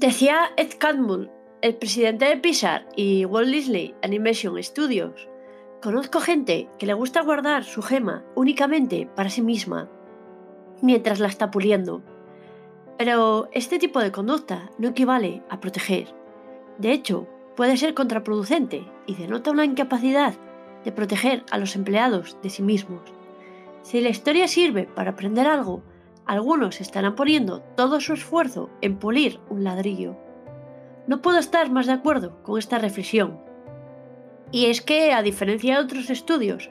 Decía Ed Catmull, el presidente de Pixar y Walt Disney Animation Studios, conozco gente que le gusta guardar su gema únicamente para sí misma, mientras la está puliendo. Pero este tipo de conducta no equivale a proteger. De hecho, puede ser contraproducente y denota una incapacidad de proteger a los empleados de sí mismos. Si la historia sirve para aprender algo, algunos estarán poniendo todo su esfuerzo en pulir un ladrillo. No puedo estar más de acuerdo con esta reflexión. Y es que, a diferencia de otros estudios,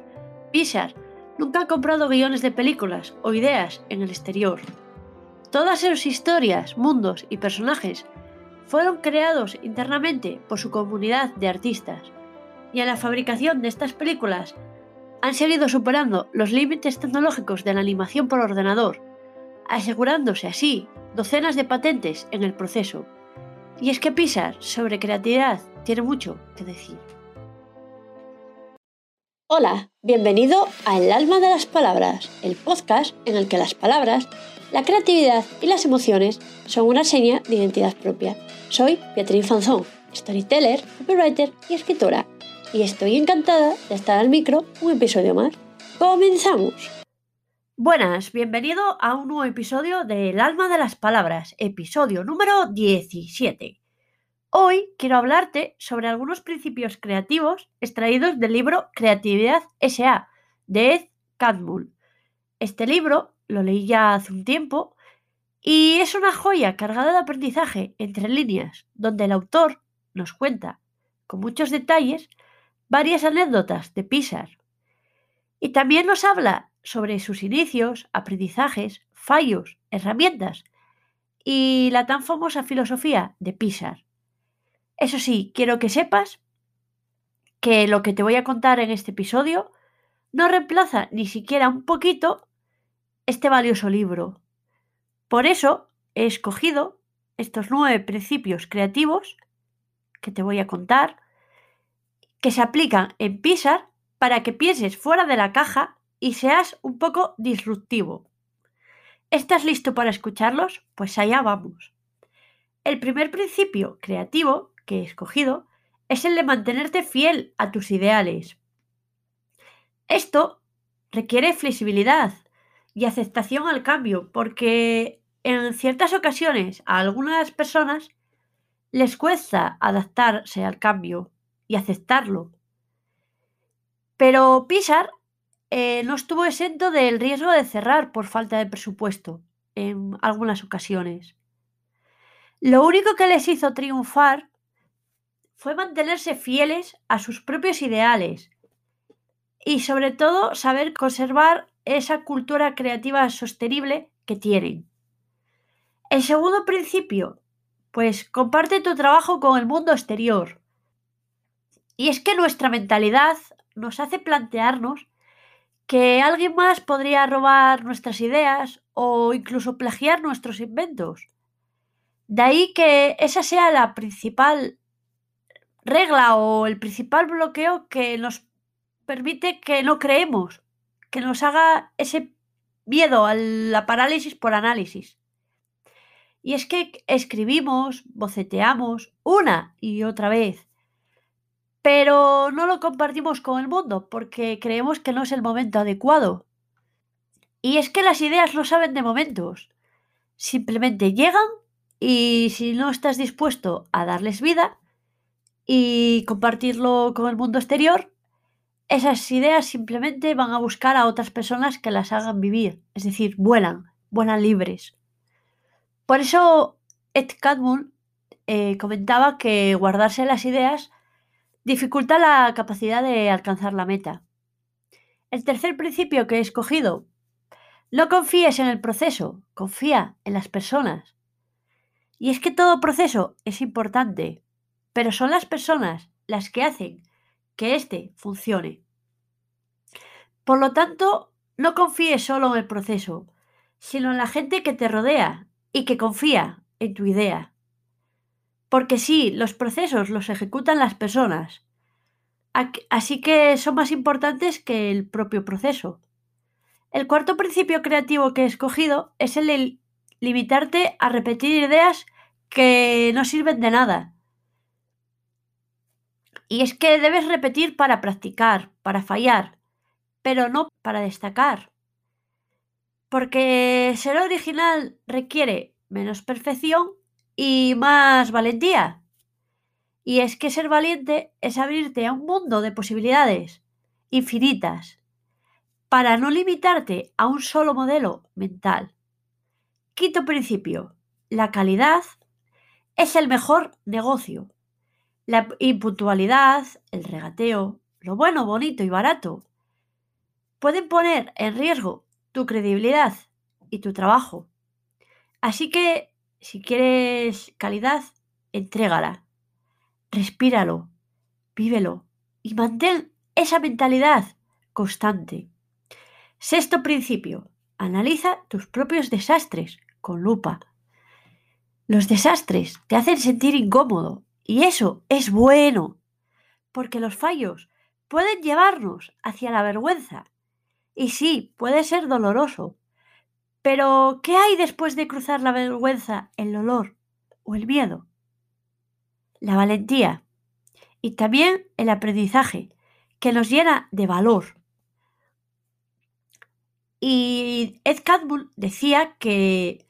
Pixar nunca ha comprado guiones de películas o ideas en el exterior. Todas sus historias, mundos y personajes fueron creados internamente por su comunidad de artistas, y en la fabricación de estas películas han seguido superando los límites tecnológicos de la animación por ordenador, asegurándose así docenas de patentes en el proceso. Y es que Pixar sobre creatividad tiene mucho que decir. Hola, bienvenido a El alma de las palabras, el podcast en el que las palabras, la creatividad y las emociones son una seña de identidad propia. Soy Beatriz Fanzón, storyteller, copywriter y escritora y estoy encantada de estar al micro un episodio más. ¡Comenzamos! Buenas, bienvenido a un nuevo episodio de El alma de las palabras, episodio número 17. Hoy quiero hablarte sobre algunos principios creativos extraídos del libro Creatividad S.A. de Ed Catmull. Este libro lo leí ya hace un tiempo y es una joya cargada de aprendizaje entre líneas, donde el autor nos cuenta, con muchos detalles, varias anécdotas de Pixar. Y también nos habla sobre sus inicios, aprendizajes, fallos, herramientas y la tan famosa filosofía de Pixar. Eso sí, quiero que sepas que lo que te voy a contar en este episodio no reemplaza ni siquiera un poquito este valioso libro. Por eso he escogido estos nueve principios creativos que te voy a contar que se aplican en Pixar para que pienses fuera de la caja y seas un poco disruptivo. ¿Estás listo para escucharlos? Pues allá vamos. El primer principio creativo que he escogido es el de mantenerte fiel a tus ideales. Esto requiere flexibilidad y aceptación al cambio, porque en ciertas ocasiones a algunas personas les cuesta adaptarse al cambio y aceptarlo. Pero Pixar eh, no estuvo exento del riesgo de cerrar por falta de presupuesto en algunas ocasiones. Lo único que les hizo triunfar fue mantenerse fieles a sus propios ideales y sobre todo saber conservar esa cultura creativa sostenible que tienen. El segundo principio, pues comparte tu trabajo con el mundo exterior. Y es que nuestra mentalidad nos hace plantearnos que alguien más podría robar nuestras ideas o incluso plagiar nuestros inventos. De ahí que esa sea la principal regla o el principal bloqueo que nos permite que no creemos, que nos haga ese miedo a la parálisis por análisis. Y es que escribimos, boceteamos una y otra vez pero no lo compartimos con el mundo porque creemos que no es el momento adecuado. Y es que las ideas no saben de momentos. Simplemente llegan y si no estás dispuesto a darles vida y compartirlo con el mundo exterior, esas ideas simplemente van a buscar a otras personas que las hagan vivir, es decir, vuelan, vuelan libres. Por eso Ed Catmull eh, comentaba que guardarse las ideas dificulta la capacidad de alcanzar la meta. El tercer principio que he escogido, no confíes en el proceso, confía en las personas. Y es que todo proceso es importante, pero son las personas las que hacen que éste funcione. Por lo tanto, no confíes solo en el proceso, sino en la gente que te rodea y que confía en tu idea. Porque sí, los procesos los ejecutan las personas, así que son más importantes que el propio proceso. El cuarto principio creativo que he escogido es el de limitarte a repetir ideas que no sirven de nada. Y es que debes repetir para practicar, para fallar, pero no para destacar. Porque ser original requiere menos perfección y más valentía. Y es que ser valiente es abrirte a un mundo de posibilidades infinitas para no limitarte a un solo modelo mental. Quinto principio. La calidad es el mejor negocio. La impuntualidad, el regateo, lo bueno, bonito y barato pueden poner en riesgo tu credibilidad y tu trabajo. Así que, si quieres calidad, entrégala, respíralo, vívelo y mantén esa mentalidad constante. Sexto principio, analiza tus propios desastres con lupa. Los desastres te hacen sentir incómodo y eso es bueno, porque los fallos pueden llevarnos hacia la vergüenza. Y sí, puede ser doloroso. Pero, ¿qué hay después de cruzar la vergüenza, el dolor o el miedo? La valentía y también el aprendizaje, que nos llena de valor. Y Ed Catmull decía que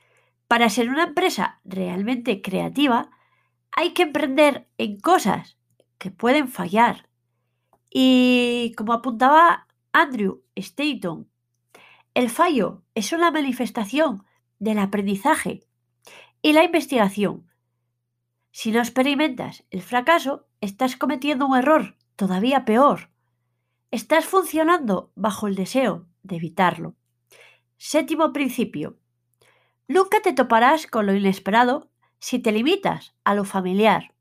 para ser una empresa realmente creativa hay que emprender en cosas que pueden fallar. Y como apuntaba Andrew Staton, el fallo es una manifestación del aprendizaje y la investigación. Si no experimentas el fracaso, estás cometiendo un error todavía peor. Estás funcionando bajo el deseo de evitarlo. Séptimo principio. Nunca te toparás con lo inesperado si te limitas a lo familiar.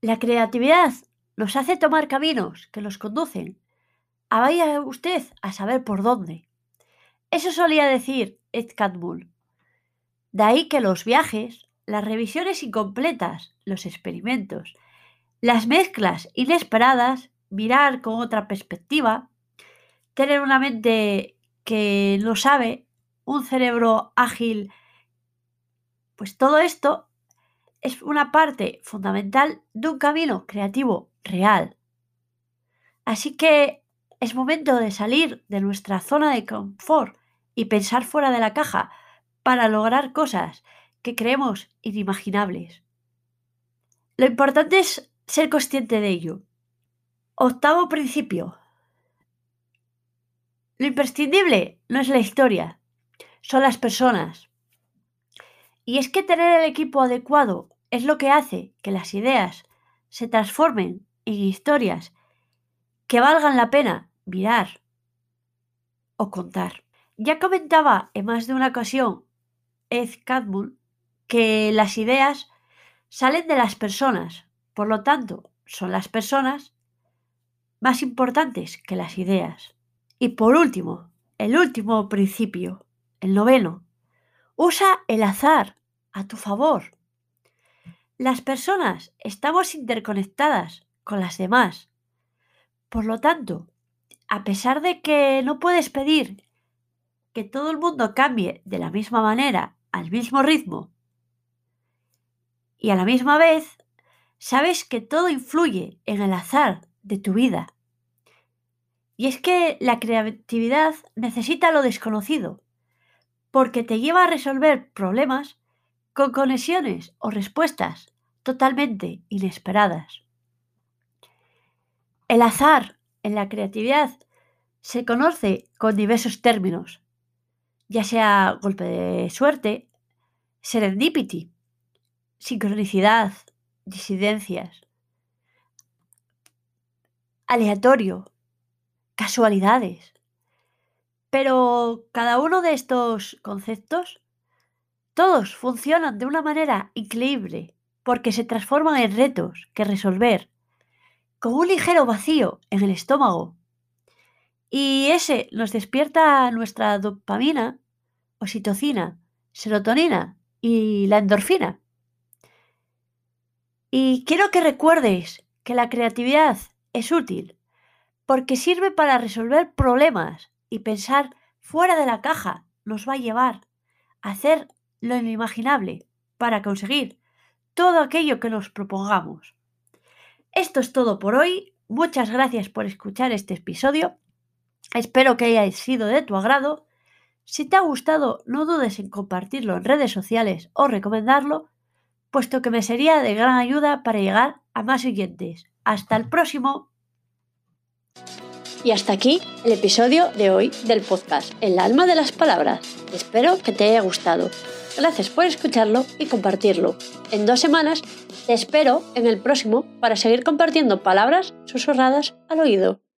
La creatividad nos hace tomar caminos que nos conducen a vaya usted a saber por dónde. Eso solía decir Ed Catmull. De ahí que los viajes, las revisiones incompletas, los experimentos, las mezclas inesperadas, mirar con otra perspectiva, tener una mente que no sabe, un cerebro ágil, pues todo esto es una parte fundamental de un camino creativo real. Así que es momento de salir de nuestra zona de confort y pensar fuera de la caja para lograr cosas que creemos inimaginables. Lo importante es ser consciente de ello. Octavo principio. Lo imprescindible no es la historia, son las personas. Y es que tener el equipo adecuado es lo que hace que las ideas se transformen en historias que valgan la pena mirar o contar. Ya comentaba en más de una ocasión Ed Catmull que las ideas salen de las personas, por lo tanto, son las personas más importantes que las ideas. Y por último, el último principio, el noveno, usa el azar a tu favor. Las personas estamos interconectadas con las demás. Por lo tanto, a pesar de que no puedes pedir que todo el mundo cambie de la misma manera, al mismo ritmo, y a la misma vez, sabes que todo influye en el azar de tu vida. Y es que la creatividad necesita lo desconocido, porque te lleva a resolver problemas con conexiones o respuestas totalmente inesperadas. El azar en la creatividad se conoce con diversos términos, ya sea golpe de suerte, serendipity, sincronicidad, disidencias, aleatorio, casualidades. Pero cada uno de estos conceptos, todos funcionan de una manera increíble porque se transforman en retos que resolver, con un ligero vacío en el estómago. Y ese nos despierta nuestra dopamina, oxitocina, serotonina y la endorfina. Y quiero que recuerdes que la creatividad es útil porque sirve para resolver problemas y pensar fuera de la caja nos va a llevar a hacer lo inimaginable para conseguir todo aquello que nos propongamos. Esto es todo por hoy. Muchas gracias por escuchar este episodio. Espero que haya sido de tu agrado. Si te ha gustado, no dudes en compartirlo en redes sociales o recomendarlo, puesto que me sería de gran ayuda para llegar a más oyentes. Hasta el próximo. Y hasta aquí el episodio de hoy del podcast El alma de las palabras. Espero que te haya gustado. Gracias por escucharlo y compartirlo. En dos semanas te espero en el próximo para seguir compartiendo palabras susurradas al oído.